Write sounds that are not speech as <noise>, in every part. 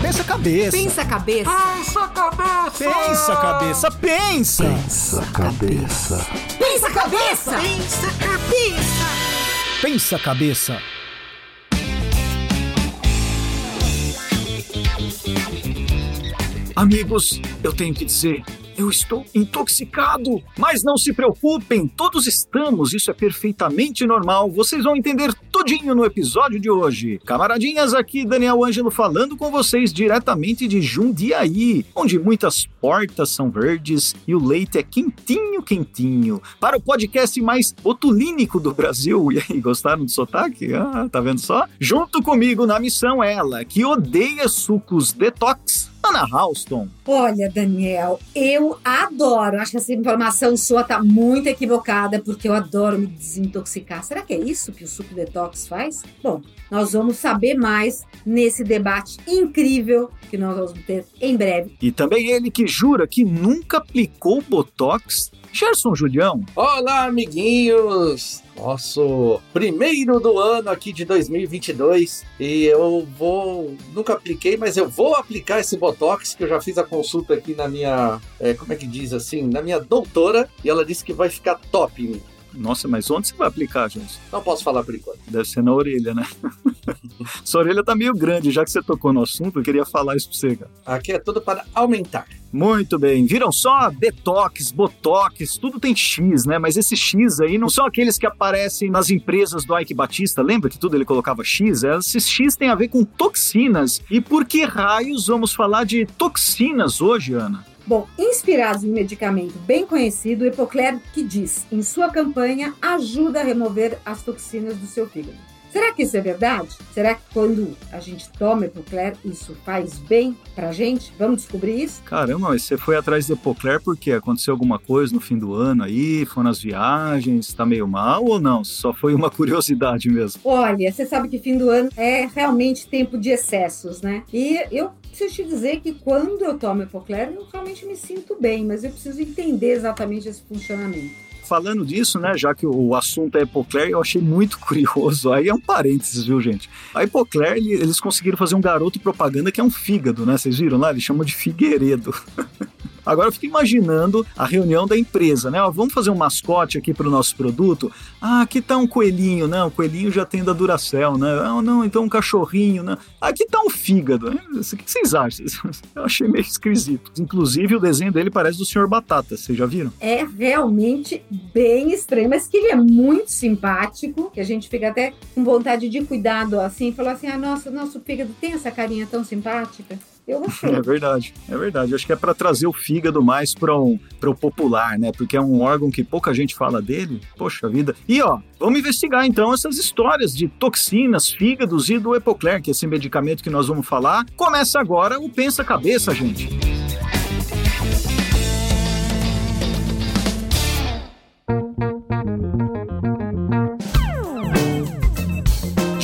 Pensa cabeça. Pensa cabeça. Pensa cabeça. Pensa cabeça. Pensa. Pensa cabeça. Pensa cabeça. Pensa cabeça. Pensa cabeça. Amigos, eu tenho que dizer, eu estou intoxicado. Mas não se preocupem, todos estamos, isso é perfeitamente normal. Vocês vão entender tudinho no episódio de hoje. Camaradinhas, aqui Daniel Ângelo falando com vocês diretamente de Jundiaí, onde muitas portas são verdes e o leite é quentinho, quentinho. Para o podcast mais botulínico do Brasil. E aí, gostaram do sotaque? Ah, tá vendo só? Junto comigo na missão ela, que odeia sucos detox, Ana Halston. Olha, Daniel, eu adoro. Acho que essa informação sua tá muito equivocada, porque eu adoro me desintoxicar. Será que é isso que o suco detox faz? Bom, nós vamos saber mais nesse debate incrível que nós vamos ter em breve. E também ele que jura que nunca aplicou Botox, Gerson Julião. Olá, amiguinhos! Nosso primeiro do ano aqui de 2022 e eu vou, nunca apliquei, mas eu vou aplicar esse Botox que eu já fiz a consulta aqui na minha, é, como é que diz assim, na minha doutora e ela disse que vai ficar top. Nossa, mas onde você vai aplicar, gente? Não posso falar por enquanto. Deve ser na orelha, né? <laughs> Sua orelha tá meio grande, já que você tocou no assunto, eu queria falar isso pra você, cara. Aqui é tudo para aumentar. Muito bem, viram só? Detox, Botox, tudo tem X, né? Mas esses X aí não são aqueles que aparecem nas empresas do Ike Batista, lembra que tudo ele colocava X? Esses X tem a ver com toxinas. E por que raios vamos falar de toxinas hoje, Ana? Bom, inspirados em medicamento bem conhecido, o Epocler que diz, em sua campanha, ajuda a remover as toxinas do seu fígado. Será que isso é verdade? Será que quando a gente toma Epocler, isso faz bem pra gente? Vamos descobrir isso? Caramba, mas você foi atrás de Epocler porque aconteceu alguma coisa no fim do ano aí? Foi nas viagens? Tá meio mal ou não? Só foi uma <laughs> curiosidade mesmo? Olha, você sabe que fim do ano é realmente tempo de excessos, né? E eu preciso te dizer que quando eu tomo Epocler, eu realmente me sinto bem, mas eu preciso entender exatamente esse funcionamento. Falando disso, né, já que o assunto é Epocler, eu achei muito <laughs> curioso. Aí é um parênteses, viu, gente? A Epocler, eles conseguiram fazer um garoto propaganda que é um fígado, né? Vocês viram lá? Eles chamam de Figueiredo. <laughs> Agora eu fico imaginando a reunião da empresa, né? Ó, vamos fazer um mascote aqui para o nosso produto. Ah, aqui tá um coelhinho, né? O coelhinho já tem da Duracell, né? Ah, não, então um cachorrinho, né? Aqui tá um fígado. O que vocês acham? <laughs> Eu achei meio esquisito. Inclusive o desenho dele parece do Senhor Batata, vocês já viram? É realmente bem estranho, mas que ele é muito simpático, que a gente fica até com vontade de cuidado assim, falar assim: ah, nossa, nosso fígado tem essa carinha tão simpática. Eu gostei. <laughs> É verdade, é verdade. Acho que é para trazer o fígado mais para um, o popular, né? Porque é um órgão que pouca gente fala dele. Poxa vida. E ó, vamos investigar então essas histórias de toxinas, fígados e do Epocler, que é esse medicamento que nós vamos falar. Começa agora o Pensa Cabeça, gente.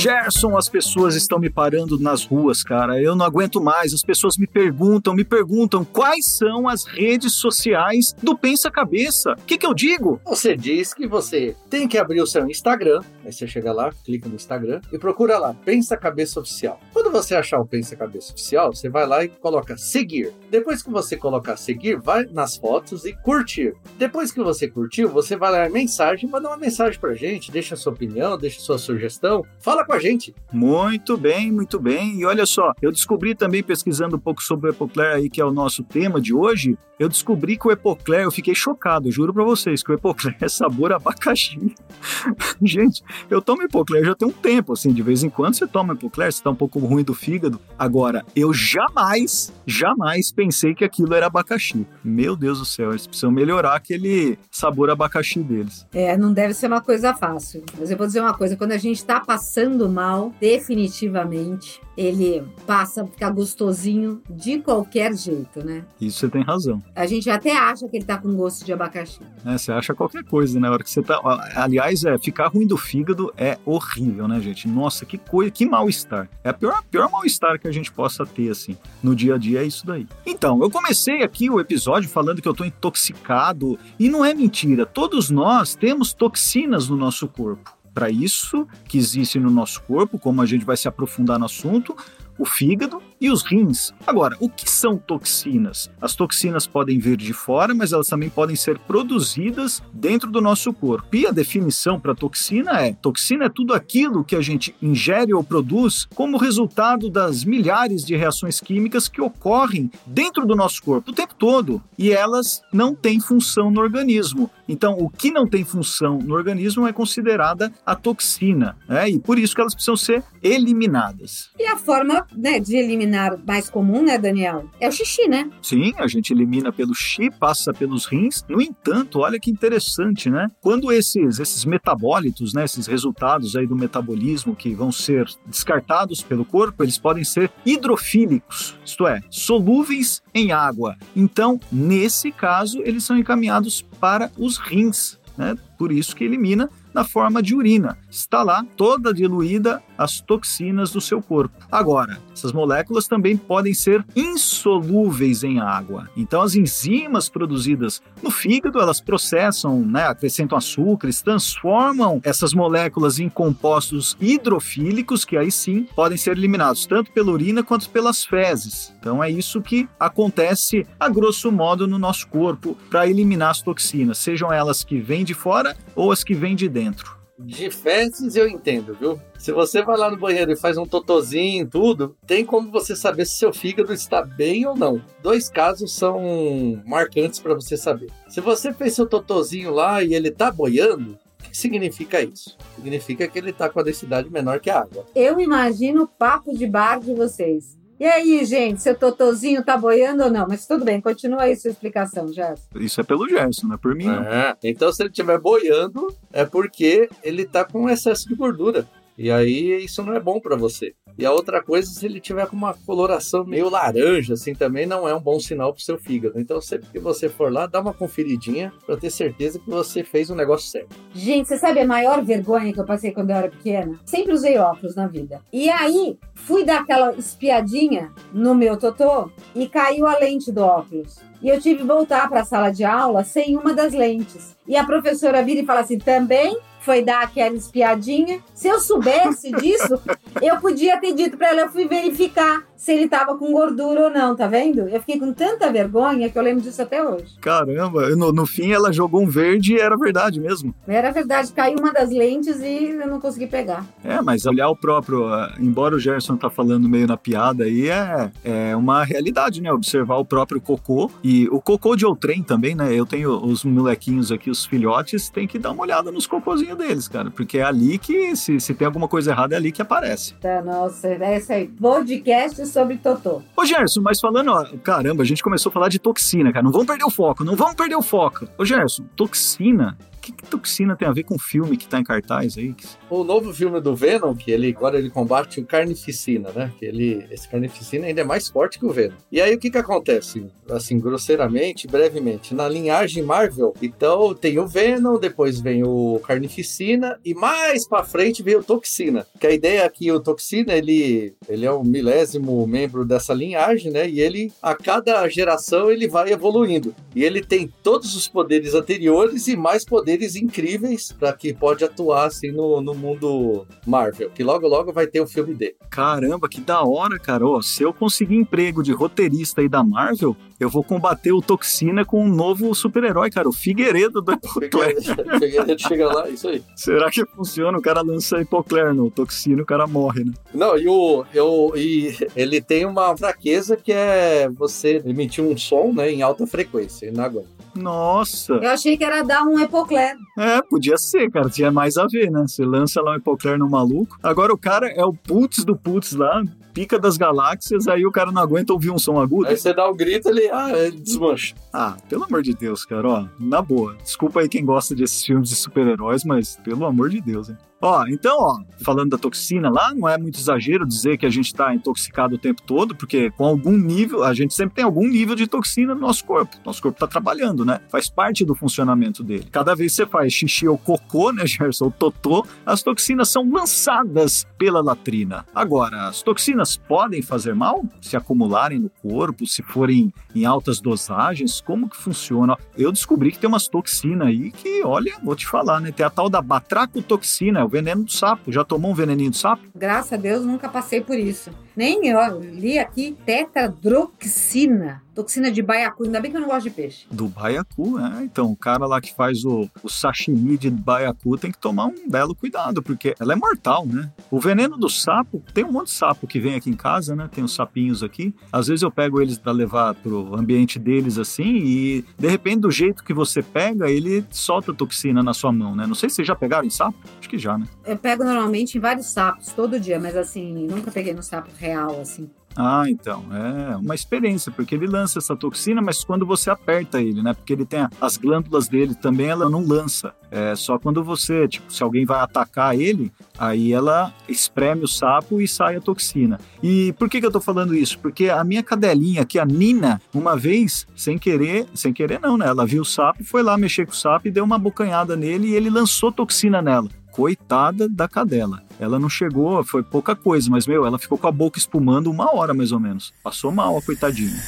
Gerson, as pessoas estão me parando nas ruas, cara. Eu não aguento mais. As pessoas me perguntam, me perguntam quais são as redes sociais do Pensa Cabeça. O que, que eu digo? Você diz que você tem que abrir o seu Instagram. Aí você chega lá, clica no Instagram e procura lá, Pensa Cabeça Oficial. Quando você achar o Pensa Cabeça Oficial, você vai lá e coloca seguir. Depois que você colocar seguir, vai nas fotos e curtir. Depois que você curtiu, você vai lá em mensagem, manda uma mensagem pra gente, deixa sua opinião, deixa sua sugestão, fala com a gente. Muito bem, muito bem. E olha só, eu descobri também, pesquisando um pouco sobre o Epocler aí, que é o nosso tema de hoje, eu descobri que o Epocler, eu fiquei chocado, juro pra vocês, que o Epocler é sabor abacaxi. <laughs> gente, eu tomo Epocler já tem um tempo, assim, de vez em quando você toma Epocler, você tá um pouco ruim do fígado. Agora, eu jamais, jamais pensei que aquilo era abacaxi. Meu Deus do céu, eles precisam melhorar aquele sabor abacaxi deles. É, não deve ser uma coisa fácil. Mas eu vou dizer uma coisa: quando a gente tá passando mal, definitivamente, ele passa a ficar gostosinho de qualquer jeito, né? Isso você tem razão. A gente até acha que ele tá com gosto de abacaxi. É, você acha qualquer coisa, né? A hora que você tá. Aliás, é, ficar ruim do fígado é horrível, né, gente? Nossa, que coisa, que mal-estar. É a pior, pior mal-estar que a gente possa ter, assim, no dia a dia é isso daí. Então, eu comecei aqui o episódio falando que eu tô intoxicado, e não é mentira. Todos nós temos toxinas no nosso corpo para isso que existe no nosso corpo, como a gente vai se aprofundar no assunto, o fígado e os rins. Agora, o que são toxinas? As toxinas podem vir de fora, mas elas também podem ser produzidas dentro do nosso corpo. E a definição para toxina é: toxina é tudo aquilo que a gente ingere ou produz como resultado das milhares de reações químicas que ocorrem dentro do nosso corpo o tempo todo e elas não têm função no organismo. Então, o que não tem função no organismo é considerada a toxina, né? E por isso que elas precisam ser eliminadas. E a forma né, de eliminar mais comum, né, Daniel? É o xixi, né? Sim, a gente elimina pelo xixi, passa pelos rins. No entanto, olha que interessante, né? Quando esses, esses metabólitos, né, esses resultados aí do metabolismo que vão ser descartados pelo corpo, eles podem ser hidrofílicos, isto é, solúveis em água. Então, nesse caso, eles são encaminhados para os rins. Né? Por isso que elimina na forma de urina. Está lá toda diluída as toxinas do seu corpo. Agora, essas moléculas também podem ser insolúveis em água. Então, as enzimas produzidas no fígado, elas processam, né, acrescentam açúcares, transformam essas moléculas em compostos hidrofílicos, que aí sim podem ser eliminados tanto pela urina quanto pelas fezes. Então, é isso que acontece a grosso modo no nosso corpo para eliminar as toxinas, sejam elas que vêm de fora ou as que vêm de dentro. De fezes eu entendo, viu? Se você vai lá no banheiro e faz um totozinho, tudo, tem como você saber se seu fígado está bem ou não. Dois casos são marcantes para você saber. Se você fez seu totozinho lá e ele tá boiando, o que significa isso? Significa que ele tá com a densidade menor que a água. Eu imagino o papo de bar de vocês. E aí, gente, seu totozinho tá boiando ou não? Mas tudo bem, continua aí sua explicação, Gerson. Isso é pelo Gerson, não é por mim, não. É, Então, se ele estiver boiando, é porque ele tá com excesso de gordura. E aí, isso não é bom para você. E a outra coisa, se ele tiver com uma coloração meio laranja, assim, também não é um bom sinal pro seu fígado. Então, sempre que você for lá, dá uma conferidinha para ter certeza que você fez o negócio certo. Gente, você sabe a maior vergonha que eu passei quando eu era pequena? Sempre usei óculos na vida. E aí, fui dar aquela espiadinha no meu totô e caiu a lente do óculos. E eu tive que voltar para a sala de aula sem uma das lentes. E a professora vira e fala assim: também foi dar aquela espiadinha. Se eu soubesse disso, eu podia ter dito para ela, eu fui verificar se ele tava com gordura ou não, tá vendo? Eu fiquei com tanta vergonha que eu lembro disso até hoje. Caramba, no, no fim ela jogou um verde e era verdade mesmo. Era verdade, caiu uma das lentes e eu não consegui pegar. É, mas olhar o próprio, ah, embora o Gerson tá falando meio na piada aí, é, é uma realidade, né? Observar o próprio cocô e o cocô de outrem também, né? Eu tenho os molequinhos aqui, os filhotes, tem que dar uma olhada nos cocôzinhos deles, cara, porque é ali que, se, se tem alguma coisa errada, é ali que aparece. Tá, nossa, é isso aí. Podcast sobre Totô. Ô Gerson, mas falando, ó, caramba, a gente começou a falar de toxina, cara, não vamos perder o foco, não vamos perder o foco. Ô Gerson, toxina, o que, que toxina tem a ver com o filme que tá em cartaz aí? O novo filme do Venom, que ele agora ele combate o carnificina, né? Que ele, esse carnificina ainda é mais forte que o Venom. E aí o que que acontece? Assim, grosseiramente, brevemente, na linhagem Marvel, então tem o Venom, depois vem o carnificina e mais pra frente vem o toxina. Que a ideia é que o toxina, ele, ele é o milésimo membro dessa linhagem, né? E ele, a cada geração, ele vai evoluindo. E ele tem todos os poderes anteriores e mais poderes incríveis para que pode atuar assim no, no mundo Marvel. Que logo logo vai ter o filme dele. Caramba, que da hora, cara. Se eu conseguir emprego de roteirista aí da Marvel, eu vou combater o Toxina com um novo super-herói, cara, o Figueiredo do <laughs> Epocler. Figueiredo chega lá, isso aí. Será que funciona? O cara lança Epocler no Toxina e o cara morre, né? Não, e, o, eu, e ele tem uma fraqueza que é você emitir um som né, em alta frequência, ele não aguenta. Nossa! Eu achei que era dar um epocler. É, podia ser, cara. Tinha mais a ver, né? Você lança lá um Epocler no maluco. Agora o cara é o putz do putz lá, pica das galáxias, aí o cara não aguenta ouvir um som agudo. Aí você dá o grito, ele, ah, ele desmancha. Ah, pelo amor de Deus, cara, ó, na boa. Desculpa aí quem gosta desses filmes de super-heróis, mas pelo amor de Deus, hein. Ó, então, ó, falando da toxina lá, não é muito exagero dizer que a gente tá intoxicado o tempo todo, porque com algum nível, a gente sempre tem algum nível de toxina no nosso corpo. Nosso corpo tá trabalhando, né? Faz parte do funcionamento dele. Cada vez que você faz xixi ou cocô, né, <laughs> Gerson, ou totô, as toxinas são lançadas pela latrina. Agora, as toxinas podem fazer mal se acumularem no corpo, se forem em altas dosagens? Como que funciona? Eu descobri que tem umas toxinas aí que, olha, vou te falar, né? Tem a tal da batracotoxina, veneno do sapo. Já tomou um veneninho do sapo? Graças a Deus, nunca passei por isso. Nem eu li aqui tetradroxina. Toxina de baiacu. Ainda bem que eu não gosto de peixe. Do baiacu, é. Então, o cara lá que faz o, o sashimi de baiacu tem que tomar um belo cuidado, porque ela é mortal, né? O veneno do sapo, tem um monte de sapo que vem aqui em casa, né? Tem os sapinhos aqui. Às vezes eu pego eles para levar pro ambiente deles assim e de repente do jeito que você pega, ele solta toxina na sua mão, né? Não sei se vocês já pegaram em sapo? Acho que já, né? Eu pego normalmente em vários sapos, todo dia, mas assim, nunca peguei no sapo real, assim. Ah, então, é uma experiência, porque ele lança essa toxina, mas quando você aperta ele, né? Porque ele tem as glândulas dele também, ela não lança. É só quando você, tipo, se alguém vai atacar ele, aí ela espreme o sapo e sai a toxina. E por que, que eu tô falando isso? Porque a minha cadelinha aqui, a Nina, uma vez, sem querer, sem querer não, né? Ela viu o sapo, foi lá mexer com o sapo e deu uma bocanhada nele e ele lançou toxina nela coitada da cadela. Ela não chegou, foi pouca coisa, mas, meu, ela ficou com a boca espumando uma hora mais ou menos. Passou mal a coitadinha.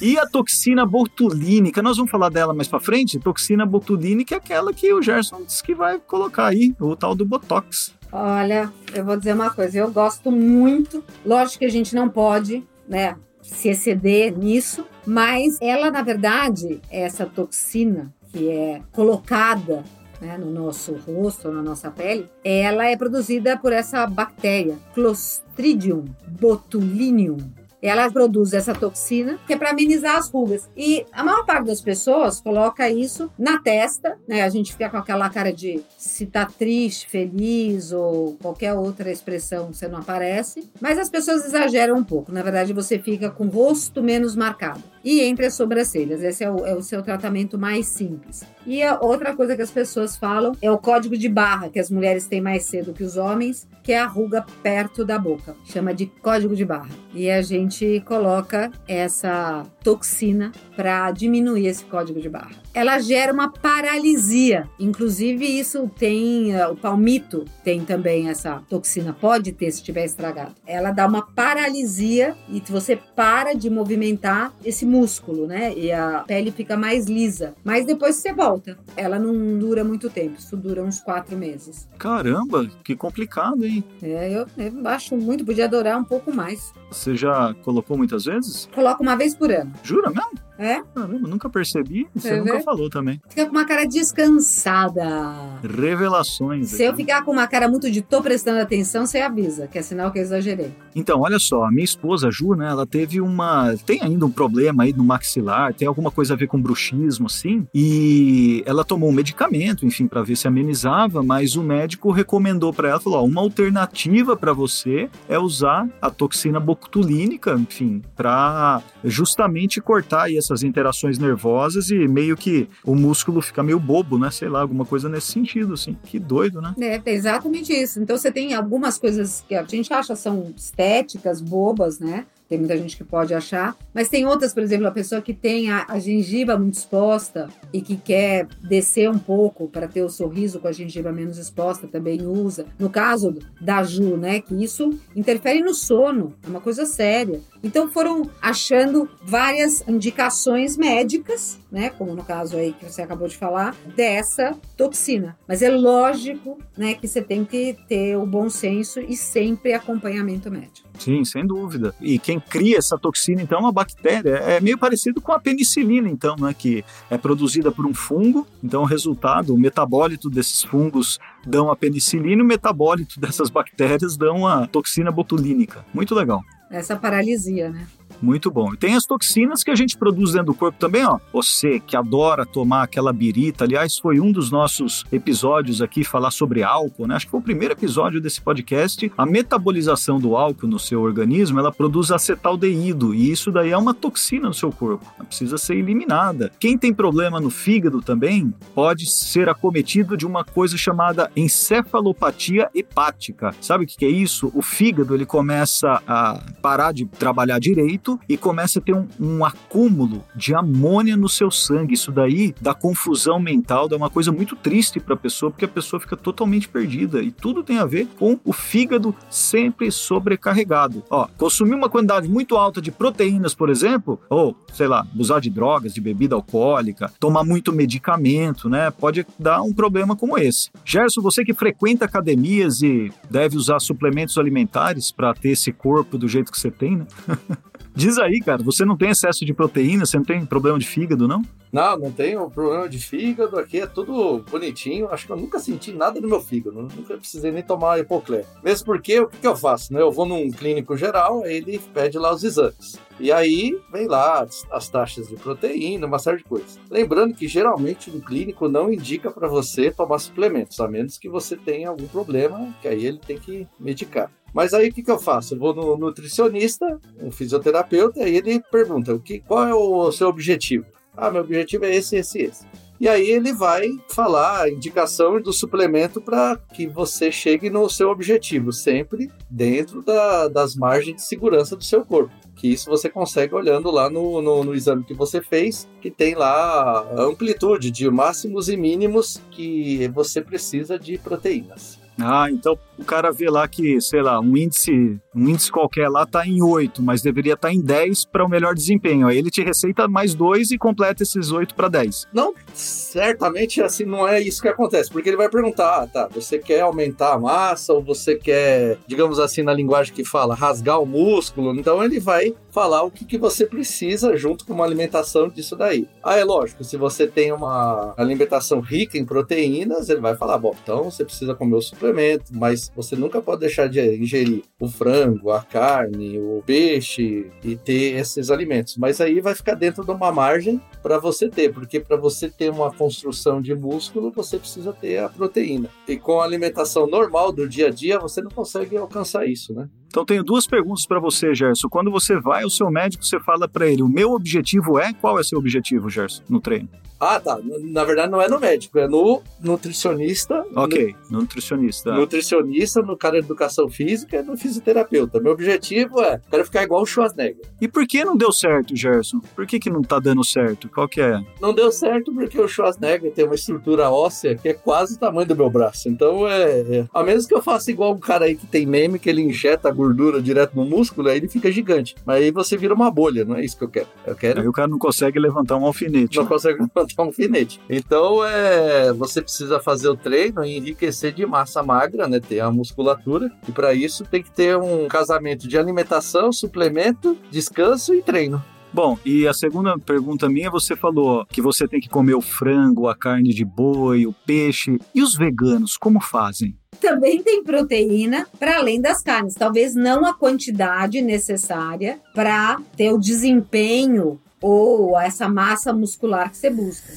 E a toxina botulínica, nós vamos falar dela mais para frente. Toxina botulínica é aquela que o Gerson disse que vai colocar aí, o tal do Botox. Olha, eu vou dizer uma coisa, eu gosto muito. Lógico que a gente não pode, né, se exceder nisso, mas ela, na verdade, essa toxina que é colocada né, no nosso rosto, na nossa pele, ela é produzida por essa bactéria, Clostridium botulinum ela produz essa toxina que é para amenizar as rugas. E a maior parte das pessoas coloca isso na testa, né? A gente fica com aquela cara de se tá triste, feliz ou qualquer outra expressão, você não aparece. Mas as pessoas exageram um pouco. Na verdade, você fica com o rosto menos marcado. E entre as sobrancelhas. Esse é o, é o seu tratamento mais simples. E a outra coisa que as pessoas falam é o código de barra, que as mulheres têm mais cedo que os homens, que é a ruga perto da boca. Chama de código de barra. E a gente coloca essa toxina para diminuir esse código de barra. Ela gera uma paralisia. Inclusive, isso tem. Uh, o palmito tem também essa toxina, pode ter se estiver estragado. Ela dá uma paralisia e você para de movimentar esse músculo, né? E a pele fica mais lisa. Mas depois você volta. Ela não dura muito tempo, isso dura uns quatro meses. Caramba, que complicado, hein? É, eu, eu acho muito, podia adorar um pouco mais. Você já colocou muitas vezes? Coloco uma vez por ano. Jura mesmo? É? Caramba, nunca percebi. Você É, nunca falou também. Fica com uma cara descansada. Revelações. Se eu aqui. ficar com uma cara muito de tô prestando atenção, você avisa, que é sinal que eu exagerei. Então, olha só, a minha esposa, a Ju, né, ela teve uma. Tem ainda um problema aí no maxilar, tem alguma coisa a ver com bruxismo, assim, e ela tomou um medicamento, enfim, para ver se amenizava, mas o médico recomendou para ela, falou: ó, uma alternativa para você é usar a toxina botulínica, enfim, para justamente cortar aí essas interações nervosas e meio que o músculo fica meio bobo, né? Sei lá, alguma coisa nesse sentido, assim. Que doido, né? É, é exatamente isso. Então você tem algumas coisas que a gente acha são estéticas, bobas, né? Tem muita gente que pode achar, mas tem outras, por exemplo, a pessoa que tem a, a gengiva muito exposta e que quer descer um pouco para ter o sorriso com a gengiva menos exposta, também usa. No caso da Ju, né, que isso interfere no sono, é uma coisa séria. Então foram achando várias indicações médicas, né, como no caso aí que você acabou de falar, dessa toxina. Mas é lógico, né, que você tem que ter o bom senso e sempre acompanhamento médico. Sim, sem dúvida. E quem cria essa toxina, então, é uma bactéria. É meio parecido com a penicilina, então, né? Que é produzida por um fungo. Então, o resultado, o metabólito desses fungos dão a penicilina e o metabólito <laughs> dessas bactérias dão a toxina botulínica. Muito legal. Essa paralisia, né? Muito bom. E tem as toxinas que a gente produz dentro do corpo também, ó. Você que adora tomar aquela birita, aliás, foi um dos nossos episódios aqui falar sobre álcool, né? Acho que foi o primeiro episódio desse podcast. A metabolização do álcool no seu organismo, ela produz acetaldeído e isso daí é uma toxina no seu corpo. Ela precisa ser eliminada. Quem tem problema no fígado também pode ser acometido de uma coisa chamada encefalopatia hepática. Sabe o que é isso? O fígado ele começa a parar de trabalhar direito e começa a ter um, um acúmulo de amônia no seu sangue. Isso daí dá confusão mental, dá uma coisa muito triste para a pessoa, porque a pessoa fica totalmente perdida. E tudo tem a ver com o fígado sempre sobrecarregado. Ó, consumir uma quantidade muito alta de proteínas, por exemplo, ou, sei lá, abusar de drogas, de bebida alcoólica, tomar muito medicamento, né? Pode dar um problema como esse. Gerson, você que frequenta academias e deve usar suplementos alimentares para ter esse corpo do jeito que você tem, né? <laughs> Diz aí, cara, você não tem excesso de proteína, você não tem problema de fígado, não? Não, não tenho problema de fígado, aqui é tudo bonitinho. Acho que eu nunca senti nada no meu fígado, nunca precisei nem tomar hipoclé. Mesmo porque, o que, que eu faço? Né? Eu vou num clínico geral, aí ele pede lá os exames. E aí vem lá as, as taxas de proteína, uma série de coisas. Lembrando que geralmente um clínico não indica para você tomar suplementos, a menos que você tenha algum problema, que aí ele tem que medicar. Mas aí o que, que eu faço? Eu vou no nutricionista, um fisioterapeuta, e ele pergunta o que, qual é o seu objetivo? Ah, meu objetivo é esse, esse, esse. E aí ele vai falar a indicação do suplemento para que você chegue no seu objetivo, sempre dentro da, das margens de segurança do seu corpo. Que isso você consegue olhando lá no, no, no, exame que você fez, que tem lá a amplitude de máximos e mínimos que você precisa de proteínas. Ah, então o cara vê lá que, sei lá, um índice, um índice qualquer lá tá em 8, mas deveria estar tá em 10 para o melhor desempenho. Aí ele te receita mais dois e completa esses 8 para 10. Não, certamente assim não é isso que acontece, porque ele vai perguntar: ah, tá, você quer aumentar a massa ou você quer, digamos assim, na linguagem que fala, rasgar o músculo? Então ele vai falar o que, que você precisa junto com uma alimentação disso daí. Ah, é lógico, se você tem uma alimentação rica em proteínas, ele vai falar: bom, então você precisa comer o suplemento, mas você nunca pode deixar de ingerir o frango, a carne, o peixe e ter esses alimentos. Mas aí vai ficar dentro de uma margem para você ter, porque para você ter uma construção de músculo, você precisa ter a proteína. E com a alimentação normal do dia a dia, você não consegue alcançar isso, né? Então tenho duas perguntas para você, Gerson. Quando você vai ao seu médico, você fala para ele: "O meu objetivo é qual é seu objetivo, Gerson, no treino?" Ah, tá. Na verdade, não é no médico, é no nutricionista. Ok, no, nutricionista. Nutricionista, no cara de educação física e no fisioterapeuta. Meu objetivo é, quero ficar igual o Schwarzenegger. E por que não deu certo, Gerson? Por que, que não tá dando certo? Qual que é? Não deu certo porque o Schwarzenegger tem uma estrutura óssea que é quase o tamanho do meu braço. Então, é, é... a menos que eu faça igual um cara aí que tem meme, que ele injeta a gordura direto no músculo, aí ele fica gigante. Mas aí você vira uma bolha, não é isso que eu quero. Eu quero... Aí o cara não consegue levantar um alfinete. Não consegue levantar <laughs> um alfinete. Então, é, você precisa fazer o treino e enriquecer de massa magra, né? Ter a musculatura. E para isso tem que ter um casamento de alimentação, suplemento, descanso e treino. Bom, e a segunda pergunta minha, você falou que você tem que comer o frango, a carne de boi, o peixe. E os veganos, como fazem? Também tem proteína para além das carnes, talvez não a quantidade necessária para ter o desempenho ou essa massa muscular que você busca.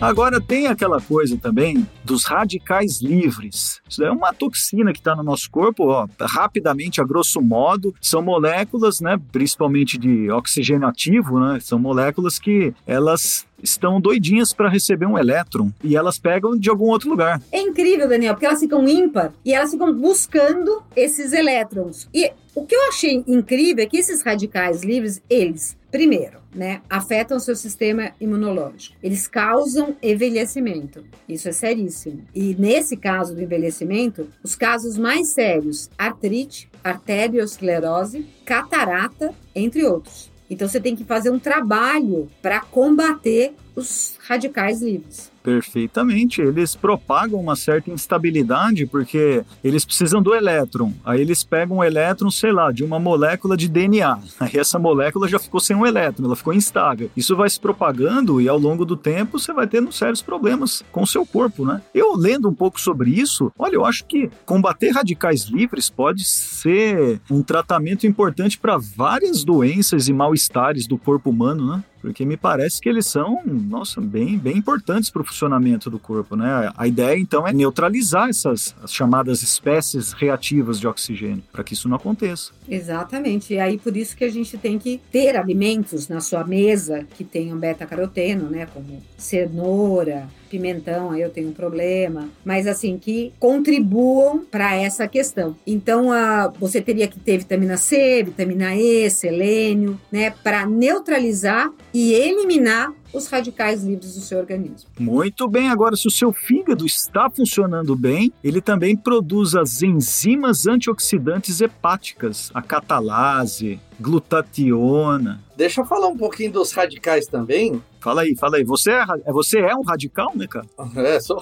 Agora tem aquela coisa também dos radicais livres. Isso é uma toxina que está no nosso corpo, ó, rapidamente, a grosso modo, são moléculas, né, principalmente de oxigênio ativo, né, são moléculas que elas estão doidinhas para receber um elétron e elas pegam de algum outro lugar. É incrível, Daniel, porque elas ficam ímpar e elas ficam buscando esses elétrons. E o que eu achei incrível é que esses radicais livres, eles, primeiro, né, afetam seu sistema imunológico. Eles causam envelhecimento. Isso é seríssimo. E nesse caso do envelhecimento, os casos mais sérios, artrite, arteriosclerose, catarata, entre outros. Então você tem que fazer um trabalho para combater os radicais livres. Perfeitamente. Eles propagam uma certa instabilidade porque eles precisam do elétron. Aí eles pegam um elétron, sei lá, de uma molécula de DNA. <laughs> Aí essa molécula já ficou sem um elétron, ela ficou instável. Isso vai se propagando e ao longo do tempo você vai tendo sérios problemas com o seu corpo, né? Eu lendo um pouco sobre isso, olha, eu acho que combater radicais livres pode ser um tratamento importante para várias doenças e mal-estares do corpo humano, né? Porque me parece que eles são, nossa, bem, bem importantes para o funcionamento do corpo, né? A ideia então é neutralizar essas as chamadas espécies reativas de oxigênio, para que isso não aconteça. Exatamente. E aí por isso que a gente tem que ter alimentos na sua mesa que tenham beta-caroteno, né, como cenoura, pimentão, eu tenho um problema, mas assim, que contribuam para essa questão. Então, a, você teria que ter vitamina C, vitamina E, selênio, né, para neutralizar e eliminar os radicais livres do seu organismo. Muito bem, agora se o seu fígado está funcionando bem, ele também produz as enzimas antioxidantes hepáticas, a catalase, glutationa. Deixa eu falar um pouquinho dos radicais também. Fala aí, fala aí. Você é, você é um radical, né, cara? É, só...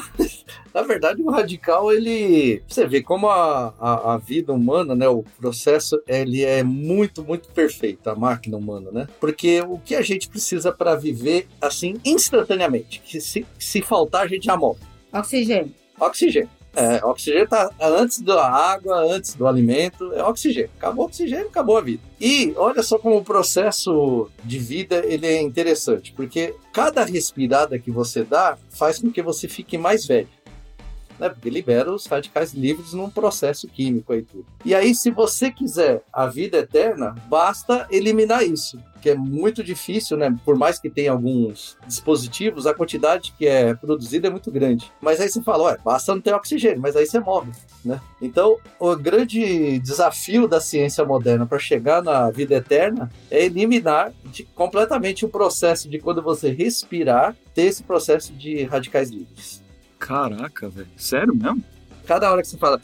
Na verdade, o radical, ele... Você vê como a, a, a vida humana, né, o processo, ele é muito, muito perfeito, a máquina humana, né? Porque o que a gente precisa para viver, assim, instantaneamente, que se, se faltar, a gente já morre. Oxigênio. Oxigênio. É, oxigênio tá antes da água, antes do alimento, é oxigênio. Acabou o oxigênio, acabou a vida. E olha só como o processo de vida ele é interessante, porque cada respirada que você dá faz com que você fique mais velho. Né? Porque libera os radicais livres num processo químico aí tudo. E aí, se você quiser a vida eterna, basta eliminar isso. Que é muito difícil, né? Por mais que tenha alguns dispositivos, a quantidade que é produzida é muito grande. Mas aí você fala, ué, basta não ter oxigênio, mas aí você morre, né? Então, o grande desafio da ciência moderna para chegar na vida eterna é eliminar de- completamente o processo de quando você respirar, ter esse processo de radicais livres. Caraca, velho. Sério mesmo? Cada hora que você fala,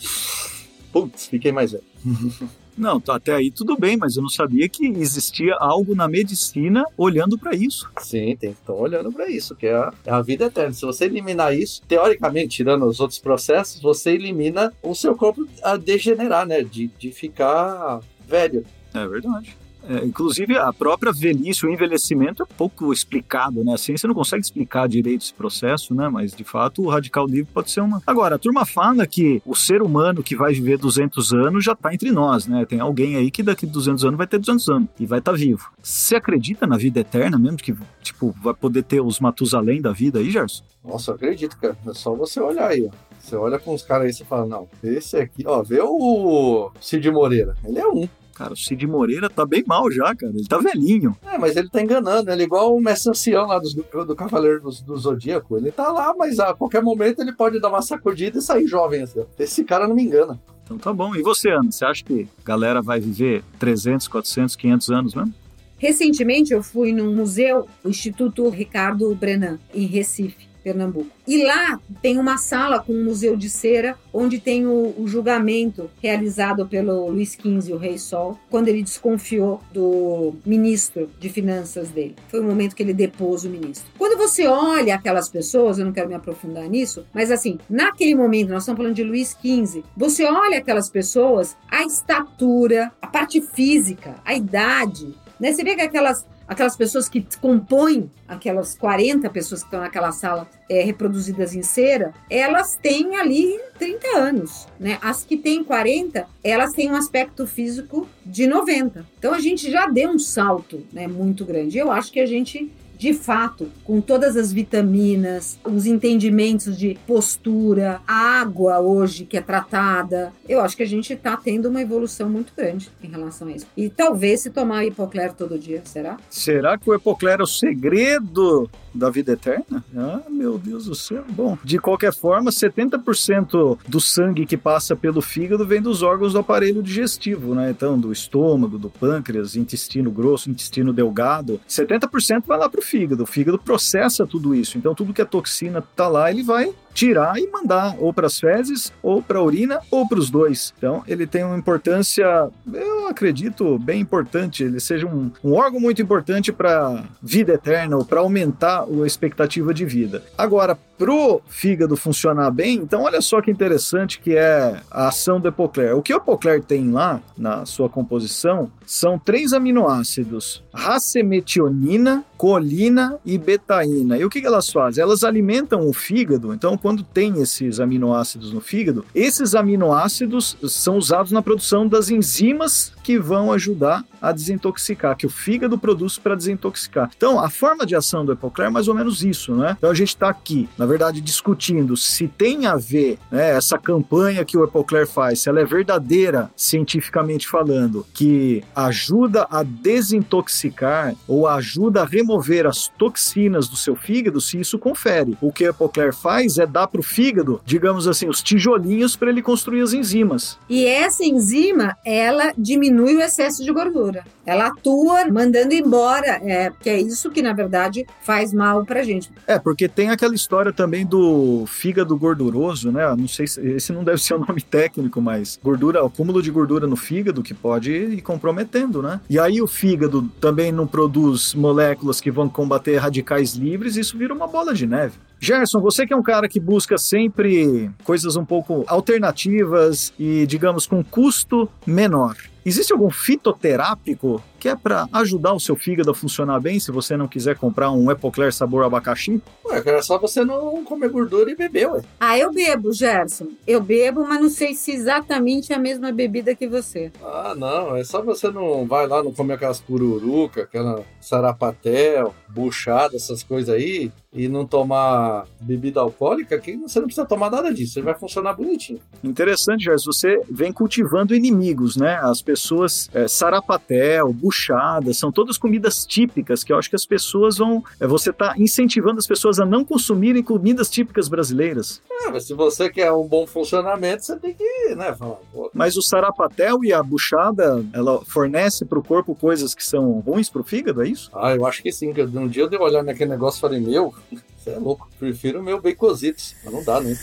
putz, fiquei mais velho. <laughs> Não, tá, até aí tudo bem, mas eu não sabia que existia algo na medicina olhando para isso. Sim, tem que estar olhando para isso, que é a, é a vida eterna. Se você eliminar isso, teoricamente, tirando os outros processos, você elimina o seu corpo a degenerar, né? De, de ficar velho. É verdade. É, inclusive, a própria velhice, o envelhecimento é pouco explicado, né? A ciência não consegue explicar direito esse processo, né? Mas, de fato, o radical livre pode ser uma... Agora, a turma fala que o ser humano que vai viver 200 anos já está entre nós, né? Tem alguém aí que daqui 200 anos vai ter 200 anos e vai estar vivo. Você acredita na vida eterna mesmo? Que, tipo, vai poder ter os Matusalém da vida aí, Gerson? Nossa, eu acredito, cara. É só você olhar aí, ó. Você olha com os caras aí e fala, não, esse aqui, ó, vê o Cid Moreira. Ele é um. Cara, o Cid Moreira tá bem mal já, cara. Ele tá velhinho. É, mas ele tá enganando. Ele é igual o mestre ancião lá do, do Cavaleiro do, do Zodíaco. Ele tá lá, mas a qualquer momento ele pode dar uma sacudida e sair jovem. Assim. Esse cara não me engana. Então tá bom. E você, Ana? Você acha que a galera vai viver 300, 400, 500 anos mesmo? Recentemente eu fui num museu, o Instituto Ricardo Brenan, em Recife, Pernambuco. E lá tem uma sala com um museu de cera, onde tem o, o julgamento realizado pelo Luiz XV, o Rei Sol, quando ele desconfiou do ministro de finanças dele. Foi o momento que ele depôs o ministro. Quando você olha aquelas pessoas, eu não quero me aprofundar nisso, mas assim, naquele momento, nós estamos falando de Luiz XV, você olha aquelas pessoas, a estatura, a parte física, a idade, né? Você vê que aquelas, aquelas pessoas que compõem aquelas 40 pessoas que estão naquela sala é, reproduzidas em cera, elas têm ali 30 anos, né? As que têm 40, elas têm um aspecto físico de 90. Então a gente já deu um salto, né, muito grande. Eu acho que a gente de fato, com todas as vitaminas, os entendimentos de postura, a água hoje que é tratada, eu acho que a gente está tendo uma evolução muito grande em relação a isso. E talvez se tomar hipoclero todo dia, será? Será que o Epoclero é o segredo da vida eterna? Ah, meu Deus do céu. Bom, de qualquer forma, 70% do sangue que passa pelo fígado vem dos órgãos do aparelho digestivo, né? Então, do estômago, do pâncreas, intestino grosso, intestino delgado. 70% vai lá pro fígado. O fígado processa tudo isso. Então, tudo que é toxina tá lá, ele vai tirar e mandar ou para as fezes, ou para a urina, ou para os dois. Então, ele tem uma importância, eu acredito, bem importante. Ele seja um, um órgão muito importante para vida eterna ou para aumentar a expectativa de vida. Agora, pro fígado funcionar bem, então olha só que interessante que é a ação do Epocler. O que o Epocler tem lá na sua composição são três aminoácidos: racemetionina, colina e betaína. E o que que elas fazem? Elas alimentam o fígado. Então, quando tem esses aminoácidos no fígado, esses aminoácidos são usados na produção das enzimas que vão ajudar a desintoxicar, que o fígado produz para desintoxicar. Então, a forma de ação do Epocler é mais ou menos isso, né? Então, a gente está aqui, na verdade, discutindo se tem a ver né, essa campanha que o Epocler faz, se ela é verdadeira, cientificamente falando, que ajuda a desintoxicar ou ajuda a remover as toxinas do seu fígado, se isso confere. O que o Epocler faz é dar para o fígado, digamos assim, os tijolinhos para ele construir as enzimas. E essa enzima, ela diminui o excesso de gordura. Ela atua mandando embora, é, que é isso que, na verdade, faz mal pra gente. É, porque tem aquela história também do fígado gorduroso, né? Não sei se esse não deve ser o nome técnico, mas gordura, acúmulo de gordura no fígado que pode ir comprometendo, né? E aí o fígado também não produz moléculas que vão combater radicais livres, isso vira uma bola de neve. Gerson, você que é um cara que busca sempre coisas um pouco alternativas e, digamos, com custo menor. Existe algum fitoterápico que é para ajudar o seu fígado a funcionar bem se você não quiser comprar um Epocler sabor abacaxi? Ué, cara, é só você não comer gordura e beber, ué. Ah, eu bebo, Gerson. Eu bebo, mas não sei se exatamente é a mesma bebida que você. Ah, não. É só você não vai lá, não comer aquelas pururuca, aquela sarapatel, buchada, essas coisas aí, e não tomar bebida alcoólica, que você não precisa tomar nada disso. Você vai funcionar bonitinho. Interessante, Gerson. Você vem cultivando inimigos, né? As pessoas, é, sarapatel, buchada, são todas comidas típicas que eu acho que as pessoas vão. É, você está incentivando as pessoas a não consumirem comidas típicas brasileiras. É, mas se você quer um bom funcionamento, você tem que, né, falar, Mas o sarapatel e a buchada, ela fornece para o corpo coisas que são ruins para o fígado, é isso? Ah, eu acho que sim. Que um dia eu dei uma olhada naquele negócio e falei, meu, <laughs> você é louco. Prefiro o meu baconzitos. Mas não dá, né?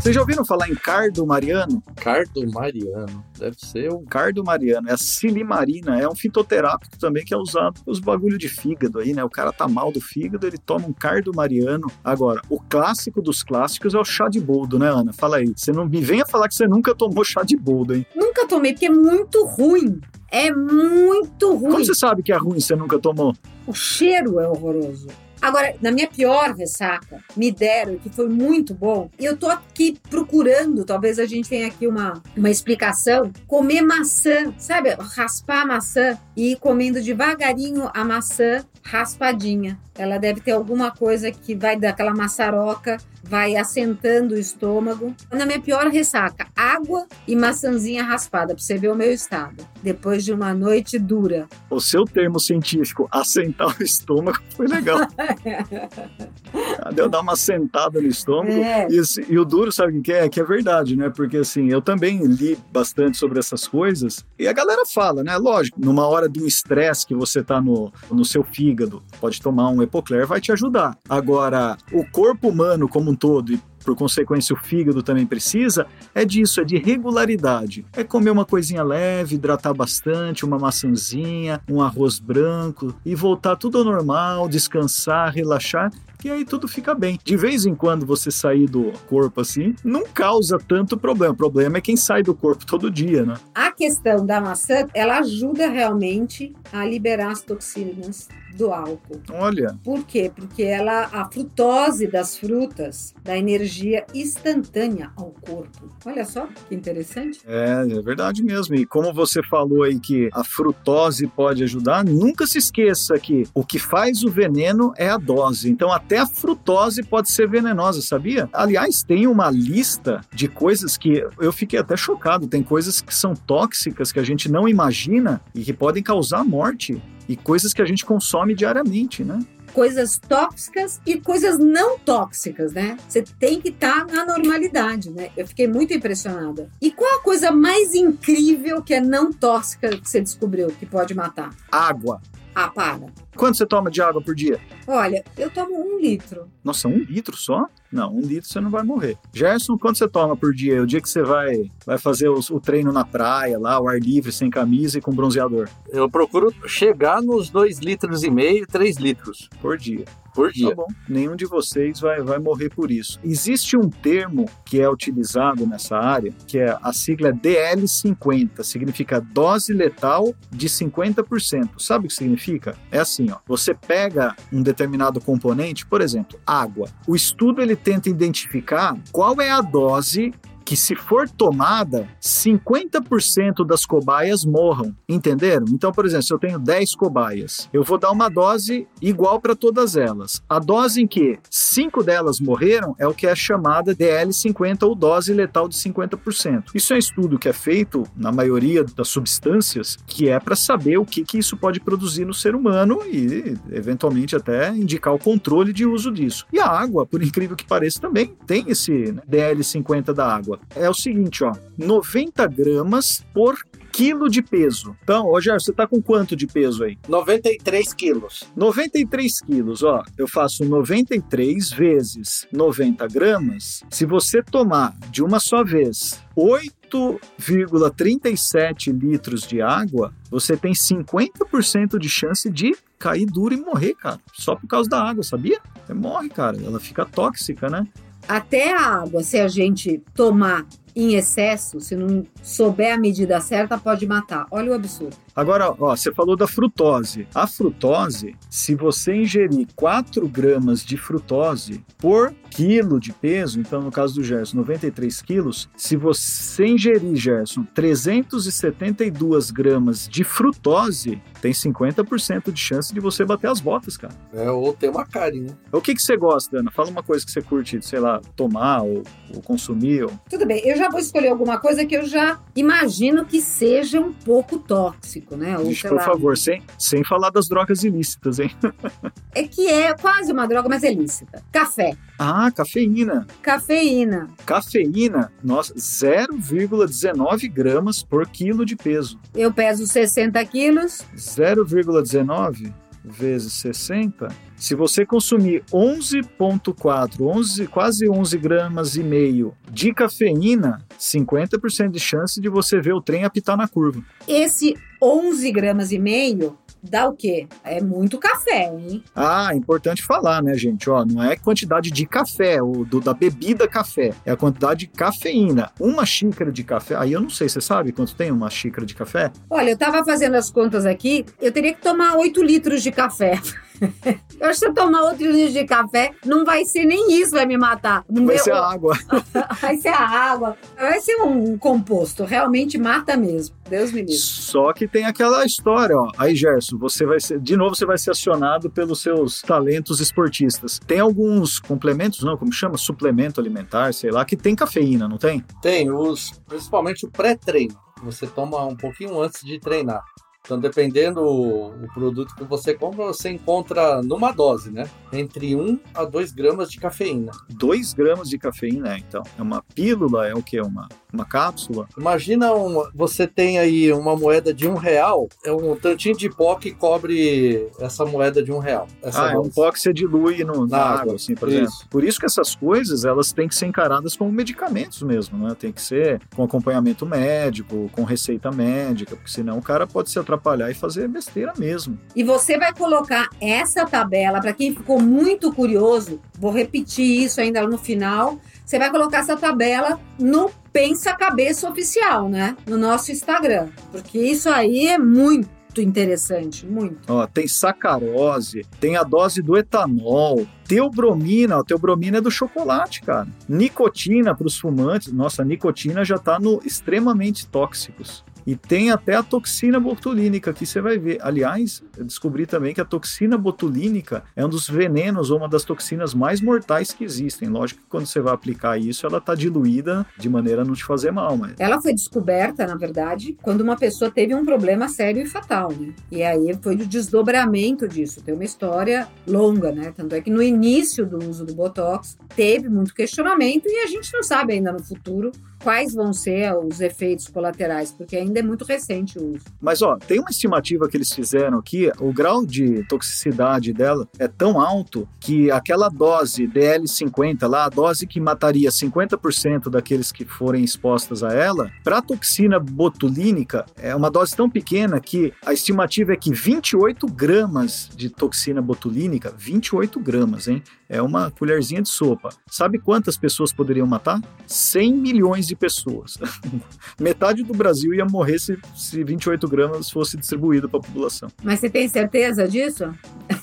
Vocês já ouviram falar em cardo mariano? Cardo Mariano. Deve ser um. Cardo mariano é a silimarina, é um fitoterápico também que é usado para os bagulho de fígado aí, né? O cara tá mal do fígado, ele toma um cardo mariano. Agora, o clássico dos clássicos é o chá de boldo, né, Ana? Fala aí. Você não me venha falar que você nunca tomou chá de boldo, hein? Nunca tomei, porque é muito ruim. É muito ruim. Como você sabe que é ruim se você nunca tomou? O cheiro é horroroso. Agora, na minha pior ressaca, me deram, que foi muito bom, e eu tô aqui procurando, talvez a gente tenha aqui uma, uma explicação, comer maçã, sabe? Raspar a maçã e ir comendo devagarinho a maçã raspadinha. Ela deve ter alguma coisa que vai daquela maçaroca, vai assentando o estômago. Na minha pior ressaca, água e maçãzinha raspada, pra você ver o meu estado. Depois de uma noite dura. O seu termo científico, assentar o estômago, foi legal. <laughs> Deu dar uma sentada no estômago. É. E, assim, e o duro, sabe o que é? Que é verdade, né? Porque assim, eu também li bastante sobre essas coisas. E a galera fala, né? Lógico, numa hora de um estresse que você tá no, no seu fígado, pode tomar um Epocler, vai te ajudar. Agora, o corpo humano como um todo, e por consequência o fígado também precisa, é disso, é de regularidade. É comer uma coisinha leve, hidratar bastante, uma maçãzinha, um arroz branco e voltar tudo ao normal, descansar, relaxar. E aí tudo fica bem. De vez em quando você sair do corpo assim, não causa tanto problema. O problema é quem sai do corpo todo dia, né? A questão da maçã, ela ajuda realmente a liberar as toxinas do álcool. Olha, Por quê? Porque ela, a frutose das frutas dá energia instantânea ao corpo. Olha só que interessante. é, é verdade mesmo. E como você falou aí que a frutose pode ajudar, nunca se esqueça que o que faz o veneno é a dose. Então até a frutose pode ser venenosa, sabia? Aliás, tem uma lista de coisas que eu fiquei até chocado. Tem coisas que são tóxicas que a gente não imagina e que podem causar morte. E coisas que a gente consome diariamente, né? Coisas tóxicas e coisas não tóxicas, né? Você tem que estar na normalidade, né? Eu fiquei muito impressionada. E qual a coisa mais incrível que é não tóxica que você descobriu que pode matar? Água. Ah, para. Quanto você toma de água por dia? Olha, eu tomo um litro. Nossa, um litro só? Não, um litro você não vai morrer. Gerson, quanto você toma por dia? O dia que você vai, vai fazer os- o, treino na praia, lá, o ar livre, sem camisa e com bronzeador? Eu procuro chegar nos 2 litros e meio, 3 litros Por dia. por Tá dia. bom. Nenhum de vocês vai, vai morrer por isso. Existe um termo que é utilizado nessa área, que é a sigla DL50, significa dose letal de 50%. Sabe o que significa? É assim, ó, você pega um determinado componente, por exemplo, água. O estudo ele tenta identificar qual é a dose que se for tomada, 50% das cobaias morram, entenderam? Então, por exemplo, se eu tenho 10 cobaias, eu vou dar uma dose igual para todas elas. A dose em que 5 delas morreram é o que é chamada DL50 ou dose letal de 50%. Isso é um estudo que é feito na maioria das substâncias, que é para saber o que, que isso pode produzir no ser humano e, eventualmente, até indicar o controle de uso disso. E a água, por incrível que pareça, também tem esse né, DL50 da água é o seguinte, ó, 90 gramas por quilo de peso. Então, Rogério, você tá com quanto de peso aí? 93 quilos. 93 quilos, ó. Eu faço 93 vezes 90 gramas. Se você tomar de uma só vez 8,37 litros de água, você tem 50% de chance de cair duro e morrer, cara. Só por causa da água, sabia? Você morre, cara. Ela fica tóxica, né? Até a água, se a gente tomar em excesso, se não souber a medida certa, pode matar. Olha o absurdo. Agora, ó, você falou da frutose. A frutose, se você ingerir 4 gramas de frutose por quilo de peso, então no caso do Gerson, 93 quilos, se você ingerir, Gerson, 372 gramas de frutose, tem 50% de chance de você bater as botas, cara. É, ou ter uma cárie, né? O que, que você gosta, Ana? Fala uma coisa que você curte, sei lá, tomar ou, ou consumir. Ou... Tudo bem, eu já vou escolher alguma coisa que eu já imagino que seja um pouco tóxico, né? Ou, sei por lá, favor, sem, sem falar das drogas ilícitas, hein? <laughs> É que é quase uma droga, mas é lícita. Café. Ah, cafeína. Cafeína. Cafeína, nossa, 0,19 gramas por quilo de peso. Eu peso 60 quilos. 0,19 vezes 60. Se você consumir 11,4, 11, quase 11 gramas e meio de cafeína, 50% de chance de você ver o trem apitar na curva. Esse 11 gramas e meio dá o quê? É muito café, hein? Ah, importante falar, né, gente? Ó, não é quantidade de café, ou do, da bebida café, é a quantidade de cafeína. Uma xícara de café, aí eu não sei, você sabe quanto tem uma xícara de café? Olha, eu tava fazendo as contas aqui, eu teria que tomar 8 litros de café. <laughs> <laughs> Eu acho que se eu tomar 8 litros de café, não vai ser nem isso vai me matar. Vai Meu- ser a água. <laughs> vai ser a água, vai ser um composto, realmente mata mesmo. Deus me livre. Só que tem aquela história, ó. Aí, Gerson, você vai ser. De novo, você vai ser acionado pelos seus talentos esportistas. Tem alguns complementos, não? Como chama? Suplemento alimentar, sei lá, que tem cafeína, não tem? Tem os, principalmente o pré-treino. Você toma um pouquinho antes de treinar. Então, dependendo o, produto que você compra, você encontra numa dose, né? Entre 1 a 2 gramas de cafeína. 2 gramas de cafeína, então. É uma pílula, é o quê? Uma, uma cápsula? Imagina um, você tem aí uma moeda de um real, é um tantinho de pó que cobre essa moeda de um real. Essa ah, é um pó que você dilui no, na Na água, água, assim, por isso. exemplo. Por isso que essas coisas, elas têm que ser encaradas como medicamentos mesmo, né? Tem que ser com acompanhamento médico, com receita médica, porque senão o cara pode se atrapalhar e fazer besteira mesmo. E você vai colocar essa tabela, para quem ficou muito curioso, vou repetir isso ainda no final. Você vai colocar essa tabela no Pensa Cabeça Oficial, né? No nosso Instagram. Porque isso aí é muito interessante, muito. Ó, tem sacarose, tem a dose do etanol, teobromina, ó, teobromina é do chocolate, cara. Nicotina para os fumantes, nossa, a nicotina já tá no extremamente tóxicos. E tem até a toxina botulínica, que você vai ver. Aliás, descobri também que a toxina botulínica é um dos venenos ou uma das toxinas mais mortais que existem. Lógico que quando você vai aplicar isso, ela tá diluída de maneira a não te fazer mal, mas Ela foi descoberta, na verdade, quando uma pessoa teve um problema sério e fatal, né? E aí foi o desdobramento disso. Tem uma história longa, né? Tanto é que no início do uso do Botox teve muito questionamento e a gente não sabe ainda no futuro quais vão ser os efeitos colaterais, porque ainda é muito recente o uso. Mas ó, tem uma estimativa que eles fizeram aqui, o grau de toxicidade dela é tão alto que aquela dose DL50 lá, a dose que mataria 50% daqueles que forem expostas a ela, para toxina botulínica é uma dose tão pequena que a estimativa é que 28 gramas de toxina botulínica, 28 gramas, hein? É uma colherzinha de sopa. Sabe quantas pessoas poderiam matar? 100 milhões de pessoas. <laughs> Metade do Brasil ia morrer se, se 28 gramas fosse distribuído para a população. Mas você tem certeza disso?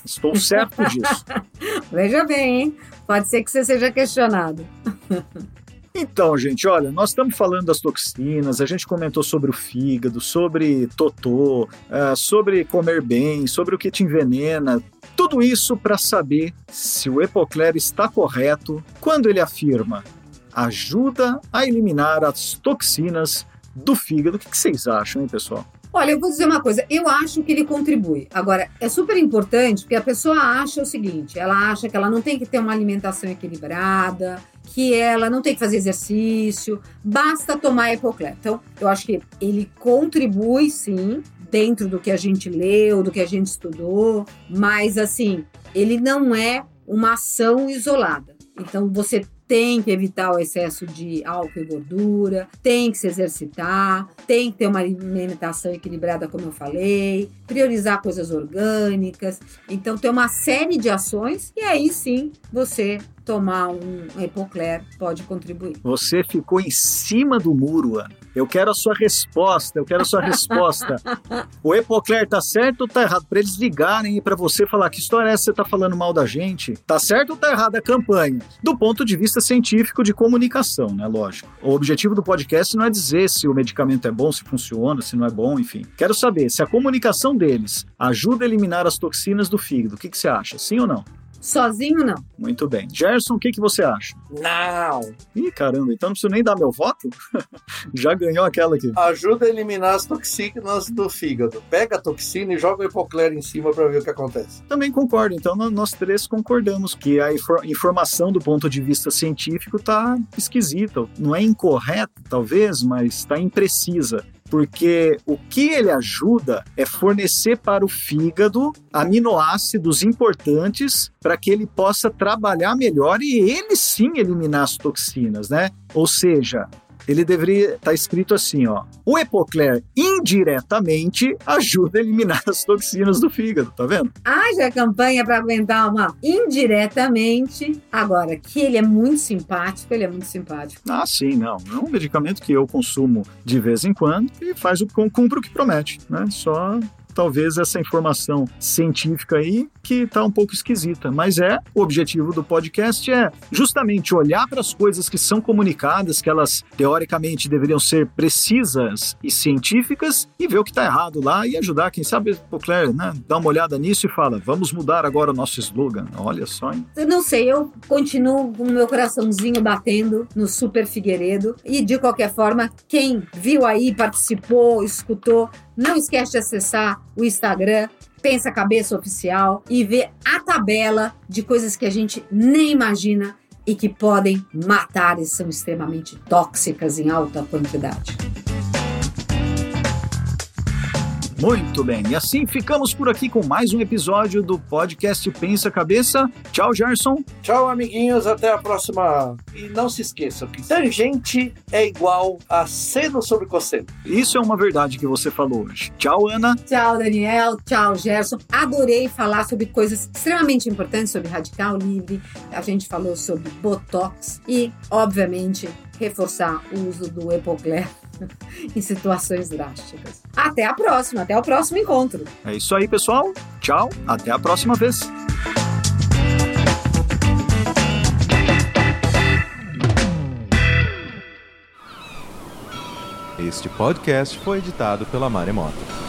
Estou certo disso. <laughs> Veja bem, hein? Pode ser que você seja questionado. Então, gente, olha, nós estamos falando das toxinas, a gente comentou sobre o fígado, sobre totô, uh, sobre comer bem, sobre o que te envenena. Tudo isso para saber se o Epocler está correto quando ele afirma ajuda a eliminar as toxinas do fígado. O que vocês acham, hein, pessoal? Olha, eu vou dizer uma coisa, eu acho que ele contribui. Agora, é super importante porque a pessoa acha o seguinte: ela acha que ela não tem que ter uma alimentação equilibrada, que ela não tem que fazer exercício, basta tomar Epocler. Então, eu acho que ele contribui sim, dentro do que a gente leu, do que a gente estudou, mas assim, ele não é uma ação isolada. Então, você tem que evitar o excesso de álcool e gordura, tem que se exercitar, tem que ter uma alimentação equilibrada, como eu falei, priorizar coisas orgânicas. Então, tem uma série de ações e aí sim você tomar um Epocler pode contribuir. Você ficou em cima do muro, Ana. Eu quero a sua resposta, eu quero a sua resposta. <laughs> O Epocler tá certo ou tá errado? Para eles ligarem e para você falar que história é essa que você tá falando mal da gente? Tá certo ou tá errado a campanha? Do ponto de vista científico de comunicação, né? Lógico. O objetivo do podcast não é dizer se o medicamento é bom, se funciona, se não é bom, enfim. Quero saber se a comunicação deles ajuda a eliminar as toxinas do fígado. O que, que você acha? Sim ou não? Sozinho, não. Muito bem. Gerson, o que, que você acha? Não! Ih, caramba, então não preciso nem dar meu voto? <laughs> Já ganhou aquela aqui. Ajuda a eliminar as toxinas do fígado. Pega a toxina e joga o hipoclero em cima para ver o que acontece. Também concordo. Então nós três concordamos que a informação do ponto de vista científico tá esquisita. Não é incorreta, talvez, mas está imprecisa porque o que ele ajuda é fornecer para o fígado aminoácidos importantes para que ele possa trabalhar melhor e ele sim eliminar as toxinas, né? Ou seja, ele deveria estar tá escrito assim, ó. O Epocler indiretamente ajuda a eliminar as toxinas do fígado, tá vendo? Haja campanha para aguentar uma indiretamente. Agora, que ele é muito simpático, ele é muito simpático. Ah, sim, não. É um medicamento que eu consumo de vez em quando e faz o cumpre o que promete, né? Só talvez essa informação científica aí que está um pouco esquisita. Mas é, o objetivo do podcast é justamente olhar para as coisas que são comunicadas, que elas teoricamente deveriam ser precisas e científicas, e ver o que está errado lá e ajudar, quem sabe, o Claire, né, dá uma olhada nisso e fala, vamos mudar agora o nosso slogan. Olha só, hein? Eu não sei, eu continuo com o meu coraçãozinho batendo no Super Figueiredo, e de qualquer forma, quem viu aí, participou, escutou, não esquece de acessar o Instagram Pensa Cabeça Oficial e ver a tabela de coisas que a gente nem imagina e que podem matar e são extremamente tóxicas em alta quantidade. Muito bem, e assim ficamos por aqui com mais um episódio do podcast Pensa Cabeça. Tchau, Gerson. Tchau, amiguinhos, até a próxima. E não se esqueçam que tangente é igual a seno sobre cosseno. Isso é uma verdade que você falou hoje. Tchau, Ana. Tchau, Daniel. Tchau, Gerson. Adorei falar sobre coisas extremamente importantes sobre radical livre. A gente falou sobre botox e, obviamente, reforçar o uso do Epocler <laughs> em situações drásticas. Até a próxima, até o próximo encontro. É isso aí, pessoal. Tchau, até a próxima vez. Este podcast foi editado pela Maremoto.